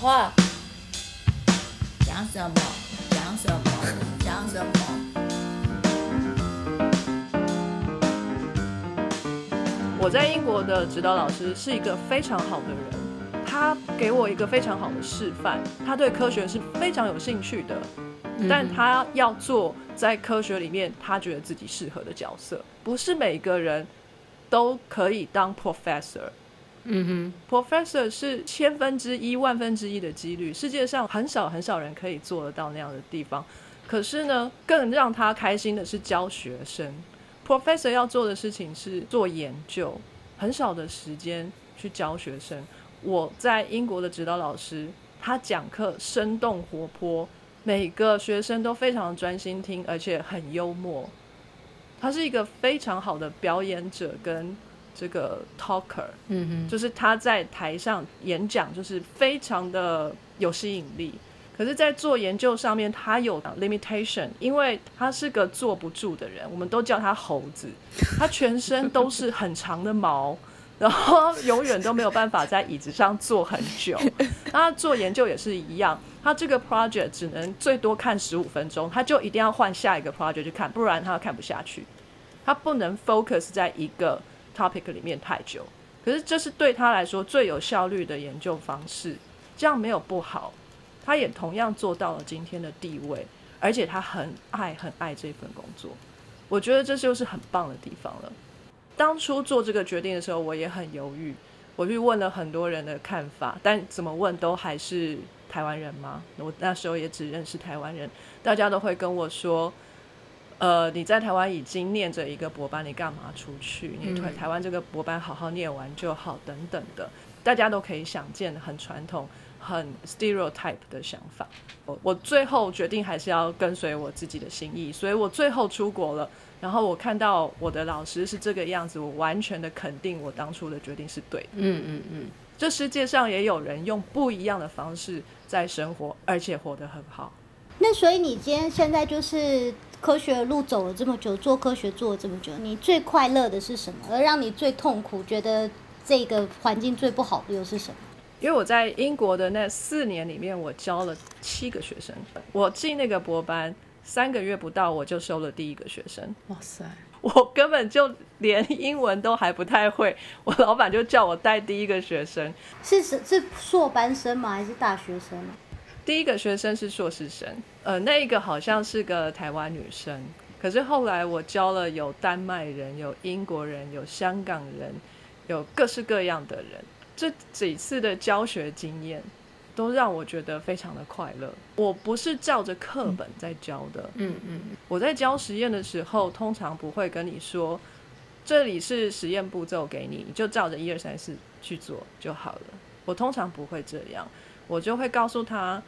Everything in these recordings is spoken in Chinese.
话，讲什么？讲什么？讲什么？我在英国的指导老师是一个非常好的人，他给我一个非常好的示范。他对科学是非常有兴趣的，但他要做在科学里面他觉得自己适合的角色，不是每个人都可以当 professor。嗯哼，professor 是千分之一、万分之一的几率，世界上很少很少人可以做得到那样的地方。可是呢，更让他开心的是教学生。professor 要做的事情是做研究，很少的时间去教学生。我在英国的指导老师，他讲课生动活泼，每个学生都非常专心听，而且很幽默。他是一个非常好的表演者跟。这个 talker，嗯哼，就是他在台上演讲，就是非常的有吸引力。可是，在做研究上面，他有 limitation，因为他是个坐不住的人，我们都叫他猴子。他全身都是很长的毛，然后永远都没有办法在椅子上坐很久。那做研究也是一样，他这个 project 只能最多看十五分钟，他就一定要换下一个 project 去看，不然他看不下去。他不能 focus 在一个。Topic 里面太久，可是这是对他来说最有效率的研究方式，这样没有不好，他也同样做到了今天的地位，而且他很爱很爱这份工作，我觉得这就是很棒的地方了。当初做这个决定的时候，我也很犹豫，我去问了很多人的看法，但怎么问都还是台湾人吗？我那时候也只认识台湾人，大家都会跟我说。呃，你在台湾已经念着一个博班，你干嘛出去？你台台湾这个博班好好念完就好，等等的，大家都可以想见，很传统、很 stereotype 的想法。我我最后决定还是要跟随我自己的心意，所以我最后出国了。然后我看到我的老师是这个样子，我完全的肯定我当初的决定是对的。嗯嗯嗯，这世界上也有人用不一样的方式在生活，而且活得很好。那所以你今天现在就是科学路走了这么久，做科学做了这么久，你最快乐的是什么？而让你最痛苦、觉得这个环境最不好的又是什么？因为我在英国的那四年里面，我教了七个学生。我进那个博班三个月不到，我就收了第一个学生。哇塞！我根本就连英文都还不太会，我老板就叫我带第一个学生。是是是硕班生吗？还是大学生？第一个学生是硕士生，呃，那一个好像是个台湾女生，可是后来我教了有丹麦人、有英国人、有香港人，有各式各样的人。这几次的教学经验都让我觉得非常的快乐。我不是照着课本在教的，嗯嗯，我在教实验的时候，通常不会跟你说这里是实验步骤给你，你就照着一二三四去做就好了。我通常不会这样。我就会告诉他，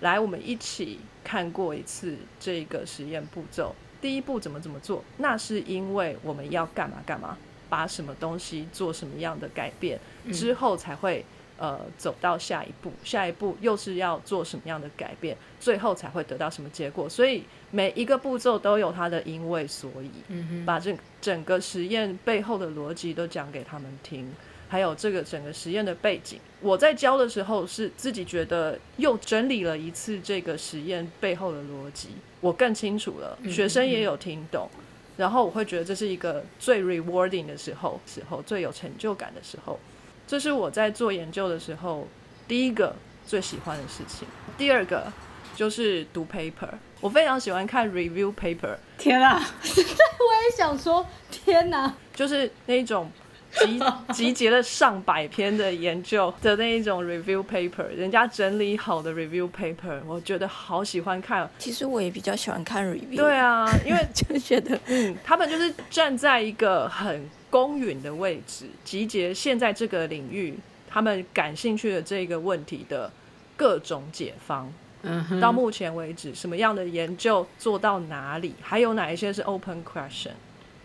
来，我们一起看过一次这个实验步骤。第一步怎么怎么做？那是因为我们要干嘛干嘛，把什么东西做什么样的改变之后，才会呃走到下一步。下一步又是要做什么样的改变，最后才会得到什么结果。所以每一个步骤都有它的因为所以，把这整个实验背后的逻辑都讲给他们听。还有这个整个实验的背景，我在教的时候是自己觉得又整理了一次这个实验背后的逻辑，我更清楚了，学生也有听懂，然后我会觉得这是一个最 rewarding 的时候，时候最有成就感的时候，这是我在做研究的时候第一个最喜欢的事情。第二个就是读 paper，我非常喜欢看 review paper。天啊，我也想说，天哪，就是那种。集 集结了上百篇的研究的那一种 review paper，人家整理好的 review paper，我觉得好喜欢看。其实我也比较喜欢看 review。对啊，因为 就觉得，嗯，他们就是站在一个很公允的位置，集结现在这个领域他们感兴趣的这个问题的各种解方。嗯，到目前为止，什么样的研究做到哪里，还有哪一些是 open question。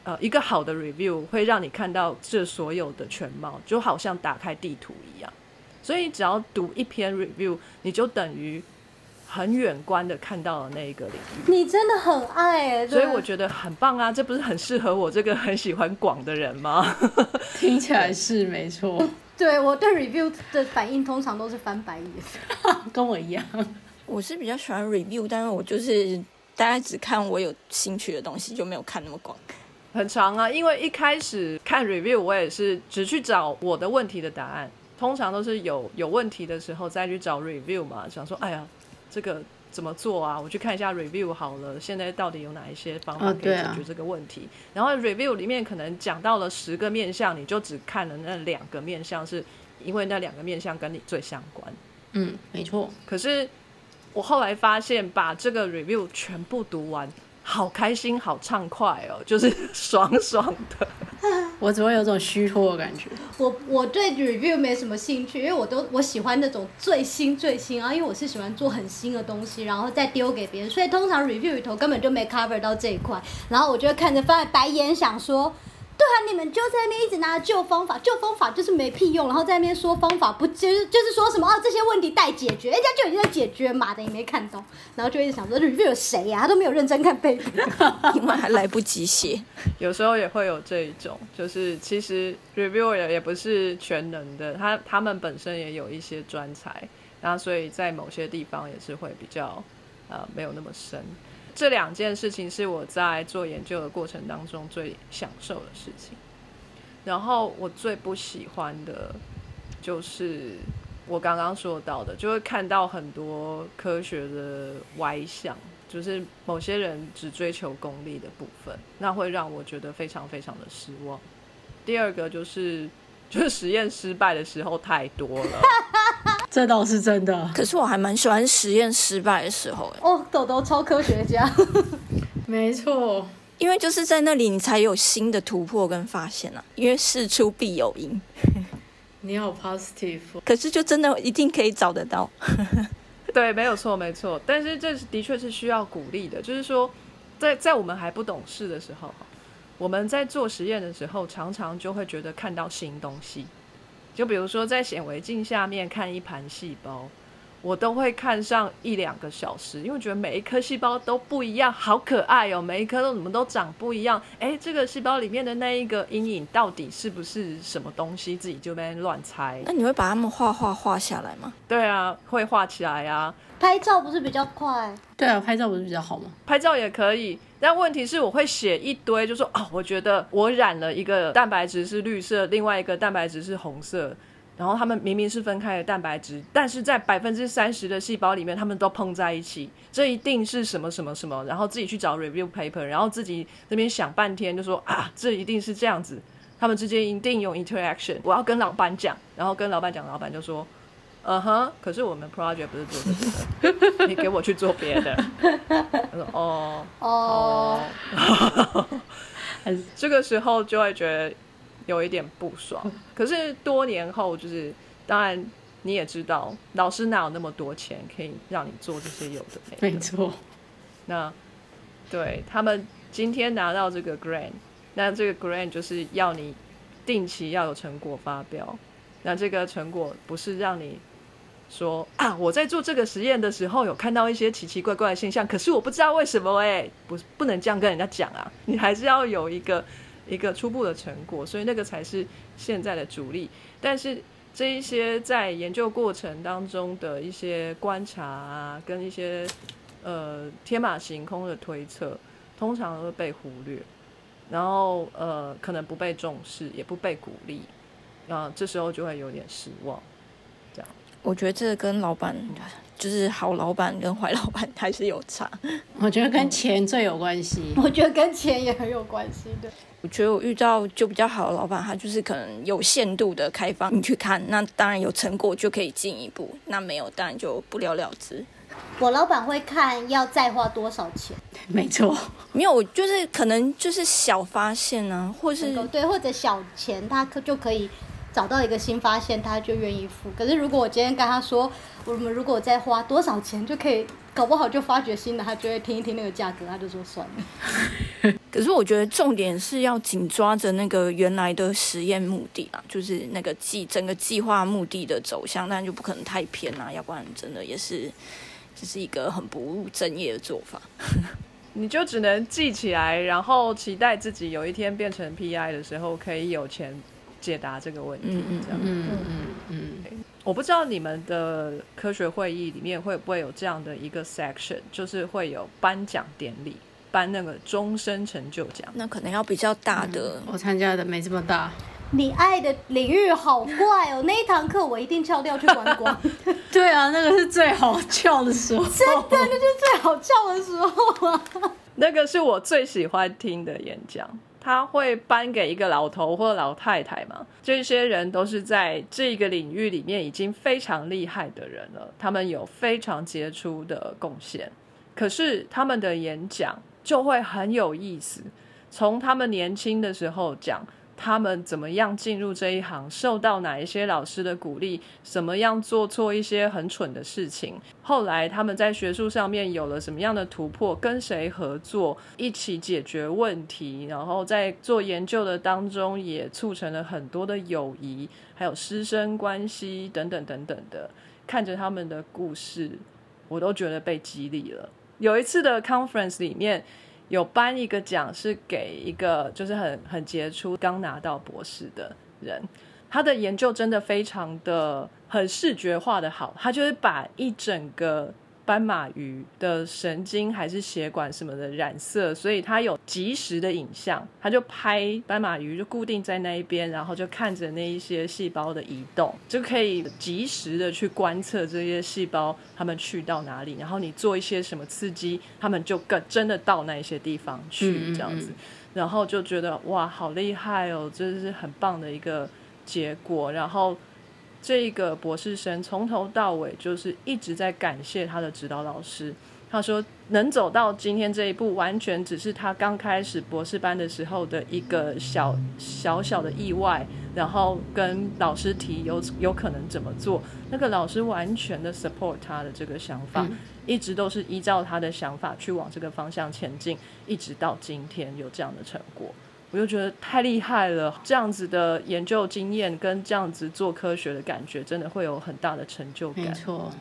呃，一个好的 review 会让你看到这所有的全貌，就好像打开地图一样。所以只要读一篇 review，你就等于很远观的看到了那一个领域。你真的很爱哎，所以我觉得很棒啊！这不是很适合我这个很喜欢广的人吗？听起来是没错，对我对 review 的反应通常都是翻白眼。跟我一样。我是比较喜欢 review，但是我就是大家只看我有兴趣的东西，就没有看那么广。很长啊，因为一开始看 review，我也是只去找我的问题的答案，通常都是有有问题的时候再去找 review 嘛，想说，哎呀，这个怎么做啊？我去看一下 review 好了，现在到底有哪一些方法可以解决这个问题？然后 review 里面可能讲到了十个面相，你就只看了那两个面相，是因为那两个面相跟你最相关。嗯，没错。可是我后来发现，把这个 review 全部读完，好开心，好畅快哦，就是爽爽的。我怎么有种虚脱的感觉。我我对 review 没什么兴趣，因为我都我喜欢那种最新最新啊，因为我是喜欢做很新的东西，然后再丢给别人，所以通常 review 里头根本就没 cover 到这一块，然后我就会看着翻白眼，想说。对啊，你们就在那边一直拿着旧方法，旧方法就是没屁用，然后在那边说方法不就是就是说什么哦这些问题待解决，人家就已经在解决嘛的，你没看懂，然后就一直想说 review 有谁呀、他都没有认真看背景。因为还来不及写。有时候也会有这一种，就是其实 reviewer 也不是全能的，他他们本身也有一些专才，然后所以在某些地方也是会比较呃没有那么深。这两件事情是我在做研究的过程当中最享受的事情。然后我最不喜欢的就是我刚刚说到的，就会看到很多科学的歪向，就是某些人只追求功利的部分，那会让我觉得非常非常的失望。第二个就是，就是实验失败的时候太多了。这倒是真的。可是我还蛮喜欢实验失败的时候，哎哦，豆豆超科学家。没错，因为就是在那里你才有新的突破跟发现啊。因为事出必有因，你好 positive。可是就真的一定可以找得到。对，没有错，没错。但是这是的确是需要鼓励的，就是说，在在我们还不懂事的时候，我们在做实验的时候，常常就会觉得看到新东西。就比如说在显微镜下面看一盘细胞，我都会看上一两个小时，因为觉得每一颗细胞都不一样，好可爱哦，每一颗都怎么都长不一样。哎，这个细胞里面的那一个阴影到底是不是什么东西？自己就在那边乱猜。那你会把它们画画画下来吗？对啊，会画起来啊。拍照不是比较快？对啊，拍照不是比较好吗？拍照也可以，但问题是我会写一堆，就说哦，我觉得我染了一个蛋白质是绿色，另外一个蛋白质是红色，然后他们明明是分开的蛋白质，但是在百分之三十的细胞里面，他们都碰在一起，这一定是什么什么什么，然后自己去找 review paper，然后自己那边想半天，就说啊，这一定是这样子，他们之间一定有 interaction，我要跟老板讲，然后跟老板讲，老板就说。嗯哼，可是我们 project 不是做这个的，你给我去做别的。他说哦哦，这个时候就会觉得有一点不爽。可是多年后，就是当然你也知道，老师哪有那么多钱可以让你做这些有的没的？没错。那对他们今天拿到这个 grant，那这个 grant 就是要你定期要有成果发表。那这个成果不是让你说啊，我在做这个实验的时候有看到一些奇奇怪怪的现象，可是我不知道为什么哎、不是不能这样跟人家讲啊，你还是要有一个一个初步的成果，所以那个才是现在的主力。但是这一些在研究过程当中的一些观察啊，跟一些呃天马行空的推测，通常都会被忽略，然后呃可能不被重视，也不被鼓励，啊、这时候就会有点失望。我觉得这个跟老板，就是好老板跟坏老板还是有差。我觉得跟钱最有关系。我觉得跟钱也很有关系的。我觉得我遇到就比较好的老板，他就是可能有限度的开放你去看，那当然有成果就可以进一步，那没有当然就不了了之。我老板会看要再花多少钱，没错，没有，就是可能就是小发现啊，或是对，或者小钱他可就可以找到一个新发现，他就愿意付。可是如果我今天跟他说，我们如果再花多少钱就可以，搞不好就发掘新的，他就会听一听那个价格，他就说算了。可是我觉得重点是要紧抓着那个原来的实验目的啊，就是那个计整个计划目的的走向，但就不可能太偏啦，要不然真的也是 这是一个很不务正业的做法。你就只能记起来，然后期待自己有一天变成 PI 的时候，可以有钱解答这个问题。嗯嗯这样。嗯嗯嗯，我不知道你们的科学会议里面会不会有这样的一个 section，就是会有颁奖典礼，颁那个终身成就奖。那可能要比较大的，我参加的没这么大，你爱的领域好怪哦，那一堂课我一定翘掉去观光，对啊，那个是最好笑的时候，真的那就是最好翘的时候啊。那个是我最喜欢听的演讲，他会颁给一个老头或老太太嘛，这些人都是在这个领域里面已经非常厉害的人了，他们有非常杰出的贡献，可是他们的演讲就会很有意思，从他们年轻的时候讲。他们怎么样进入这一行，受到哪一些老师的鼓励，怎么样做错一些很蠢的事情，后来他们在学术上面有了什么样的突破，跟谁合作，一起解决问题，然后在做研究的当中也促成了很多的友谊，还有师生关系等等等等的。看着他们的故事，我都觉得被激励了。有一次的 conference 里面。有颁一个奖，是给一个就是很很杰出、刚拿到博士的人，他的研究真的非常的很视觉化的好，他就是把一整个斑马鱼的神经还是血管什么的染色，所以他有及时的影像，他就拍斑马鱼就固定在那一边，然后就看着那一些细胞的移动，就可以及时的去观测这些细胞它们去到哪里，然后你做一些什么刺激，它们就更真的到那一些地方去这样子，然后就觉得哇，好厉害哦，这是很棒的一个结果，然后。这个博士生从头到尾就是一直在感谢他的指导老师。他说，能走到今天这一步，完全只是他刚开始博士班的时候的一个小小小的意外。然后跟老师提有有可能怎么做，那个老师完全的 support 他的这个想法，一直都是依照他的想法去往这个方向前进，一直到今天有这样的成果。我就觉得太厉害了，这样子的研究经验跟这样子做科学的感觉，真的会有很大的成就感。没错，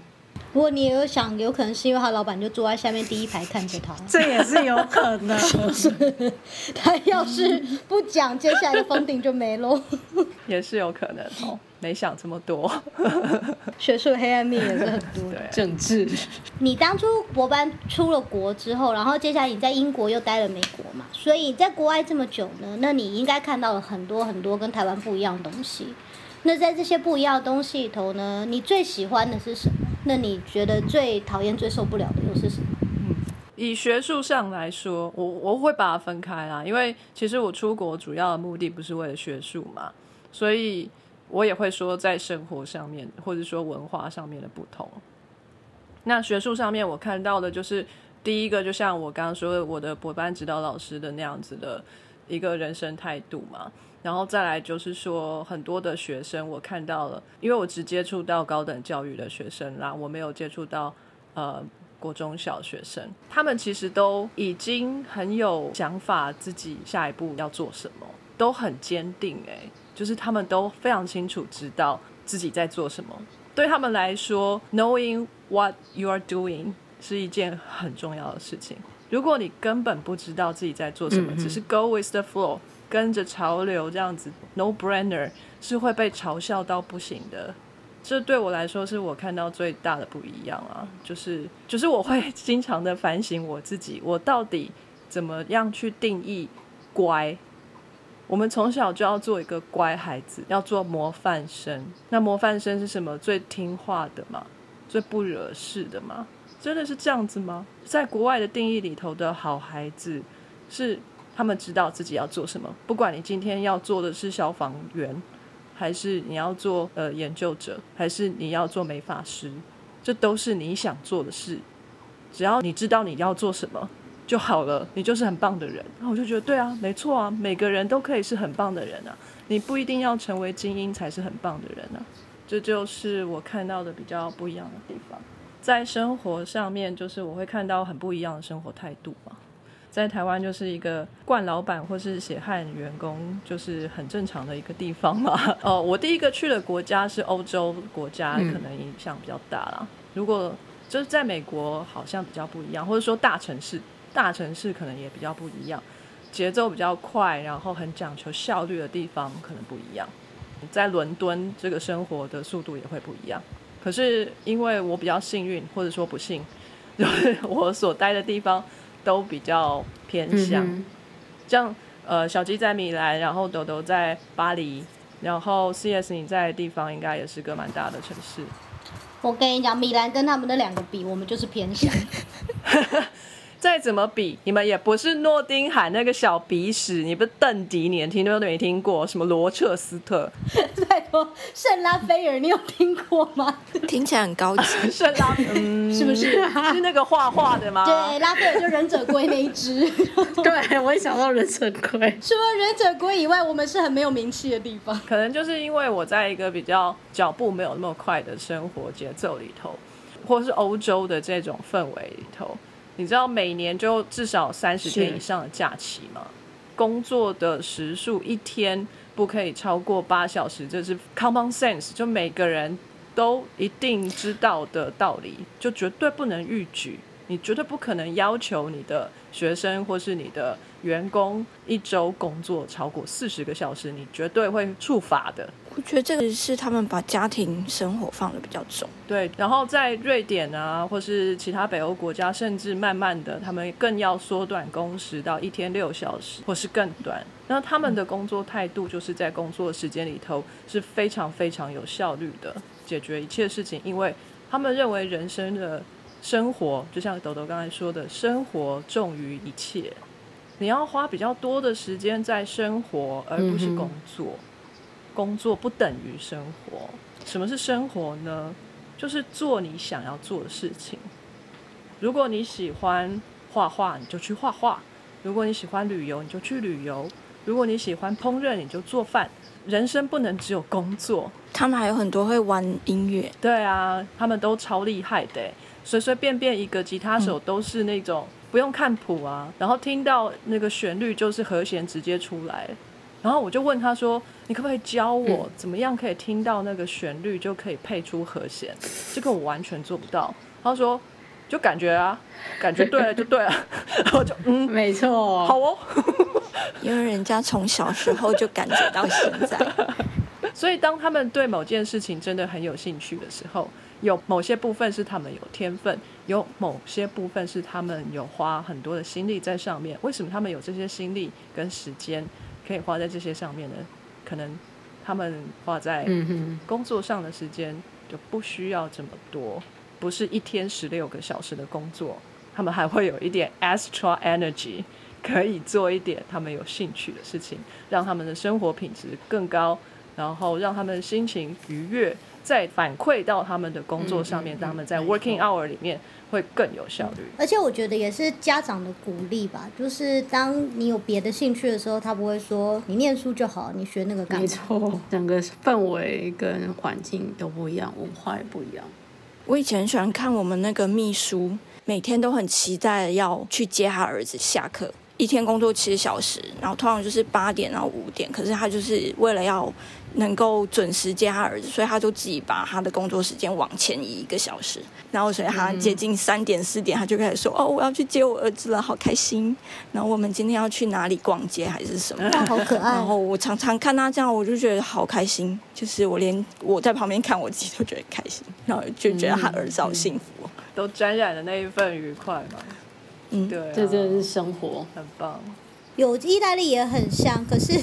不过你也有想，有可能是因为他老板就坐在下面第一排看着他，这也是有可能。他要是不讲，接下来的封顶就没喽。也是有可能哦，没想这么多。学术黑暗面也是很多的。对，政治，你当初博班出了国之后，然后接下来你在英国又待了美国嘛，所以在国外这么久呢，那你应该看到了很多很多跟台湾不一样的东西。那在这些不一样的东西里头呢，你最喜欢的是什么？那你觉得最讨厌、最受不了的又是什么？以学术上来说，我我会把它分开啦，因为其实我出国主要的目的不是为了学术嘛，所以我也会说在生活上面或者说文化上面的不同。那学术上面我看到的就是第一个，就像我刚刚说的，我的博班指导老师的那样子的一个人生态度嘛。然后再来就是说，很多的学生我看到了，因为我只接触到高等教育的学生啦，我没有接触到呃国中小学生，他们其实都已经很有想法，自己下一步要做什么，都很坚定。诶，就是他们都非常清楚知道自己在做什么。对他们来说，knowing what you are doing 是一件很重要的事情。如果你根本不知道自己在做什么，只是 go with the flow。跟着潮流这样子，no brainer 是会被嘲笑到不行的。这对我来说是我看到最大的不一样啊，就是就是我会经常的反省我自己，我到底怎么样去定义乖？我们从小就要做一个乖孩子，要做模范生。那模范生是什么？最听话的嘛，最不惹事的嘛？真的是这样子吗？在国外的定义里头的好孩子是。他们知道自己要做什么，不管你今天要做的是消防员，还是你要做呃研究者，还是你要做美发师，这都是你想做的事。只要你知道你要做什么就好了，你就是很棒的人。那我就觉得，对啊，没错啊，每个人都可以是很棒的人啊，你不一定要成为精英才是很棒的人啊。这就是我看到的比较不一样的地方。在生活上面，就是我会看到很不一样的生活态度嘛。在台湾就是一个惯老板或是血汗员工，就是很正常的一个地方嘛。哦，我第一个去的国家是欧洲国家，可能影响比较大啦。如果就是在美国好像比较不一样，或者说大城市，大城市可能也比较不一样，节奏比较快，然后很讲求效率的地方可能不一样。在伦敦，这个生活的速度也会不一样。可是因为我比较幸运，或者说不幸，就是我所待的地方都比较偏向。嗯像呃小鸡在米兰，然后豆豆在巴黎，然后 CS 你在的地方应该也是个蛮大的城市。我跟你讲，米兰跟他们的两个比，我们就是偏向。再怎么比，你们也不是诺丁汉那个小鼻屎，你不是邓迪，你连听都没听过什么罗彻斯特、拜托，圣拉斐尔，你有听过吗？听起来很高级。圣拉，嗯，是不是？是那个画画的吗？对，拉斐尔就忍者龟那一只。对，我也想到忍者龟。除了忍者龟以外，我们是很没有名气的地方。可能就是因为我在一个比较脚步没有那么快的生活节奏里头，或是欧洲的这种氛围里头，你知道每年就至少三十天以上的假期吗？工作的时数一天不可以超过八小时，这是 common sense，就每个人都一定知道的道理，就绝对不能逾矩。你绝对不可能要求你的学生或是你的员工一周工作超过四十个小时，你绝对会触法的。我觉得这个是他们把家庭生活放的比较重。对，然后在瑞典啊，或是其他北欧国家，甚至慢慢的，他们更要缩短工时到一天六小时，或是更短。那他们的工作态度就是在工作时间里头是非常非常有效率的解决一切事情，因为他们认为人生的生活，就像豆豆刚才说的，生活重于一切。你要花比较多的时间在生活，而不是工作。工作不等于生活。什么是生活呢？就是做你想要做的事情。如果你喜欢画画，你就去画画；如果你喜欢旅游，你就去旅游；如果你喜欢烹饪，你就做饭。人生不能只有工作。他们还有很多会玩音乐，对啊，他们都超厉害的欸，随随便便一个吉他手都是那种不用看谱啊，然后听到那个旋律就是和弦直接出来。然后我就问他说：“你可不可以教我怎么样可以听到那个旋律就可以配出和弦？这个我完全做不到。”他说：“就感觉啊，感觉对了 就对了。”然后就嗯，没错，好哦。因为人家从小时候就感觉到现在。所以，当他们对某件事情真的很有兴趣的时候，有某些部分是他们有天分，有某些部分是他们有花很多的心力在上面。为什么他们有这些心力跟时间可以花在这些上面的？可能他们花在工作上的时间就不需要这么多，不是一天十六个小时的工作，他们还会有一点 extra energy，可以做一点他们有兴趣的事情，让他们的生活品质更高，然后让他们心情愉悦，再反馈到他们的工作上面，嗯嗯嗯让他们在 working hour 里面会更有效率。而且我觉得也是家长的鼓励吧，就是当你有别的兴趣的时候，他不会说你念书就好，你学那个干没？错，整个氛围跟环境都不一样，文化也不一样。我以前很喜欢看我们那个秘书，每天都很期待要去接他儿子下课，一天工作七小时，然后通常就是八点到五点，可是他就是为了要能够准时接他儿子，所以他就自己把他的工作时间往前移一个小时，然后所以他接近三点四点，他就开始说：“哦，我要去接我儿子了，好开心。”然后我们今天要去哪里逛街还是什么？哇，好可爱然！后我常常看他这样，我就觉得好开心，就是我连我在旁边看我自己都觉得开心，然后就觉得他儿子好幸福哦。都沾染了那一份愉快嘛。嗯，对、啊，这真的是生活。很棒。有意大利也很像，可是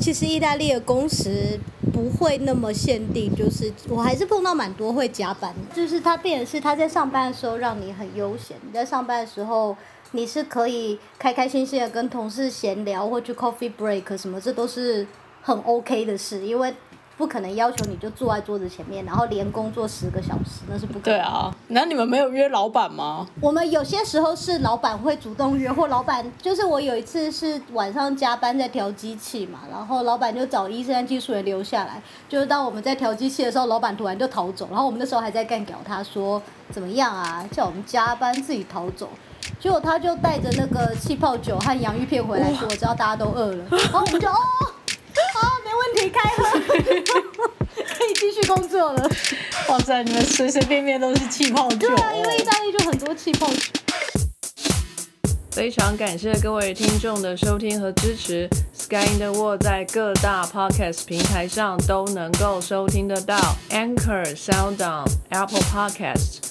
其实意大利的工时不会那么限定，就是我还是碰到蛮多会加班，就是他变的是他在上班的时候让你很悠闲，你在上班的时候你是可以开开心心的跟同事闲聊或去 coffee break 什么，这都是很 OK 的事，因为不可能要求你就坐在桌子前面，然后连工作十个小时，那是不可能。对啊，那你们没有约老板吗？我们有些时候是老板会主动约，或老板就是我有一次是晚上加班在调机器嘛，然后老板就找医生和技术员留下来，就是当我们在调机器的时候，老板突然就逃走，然后我们那时候还在干屌他说怎么样啊，叫我们加班自己逃走。结果他就带着那个气泡酒和洋芋片回来，说我知道大家都饿了，然后我们就哦，好，没问题，开喝，可以继续工作了。哇塞，你们随随便便都是气泡酒、对啊，因为意大利就很多气泡酒。非常感谢各位听众的收听和支持。Sky in the World 在各大 Podcast 平台上都能够收听得到，Anchor、SoundOn、Apple Podcast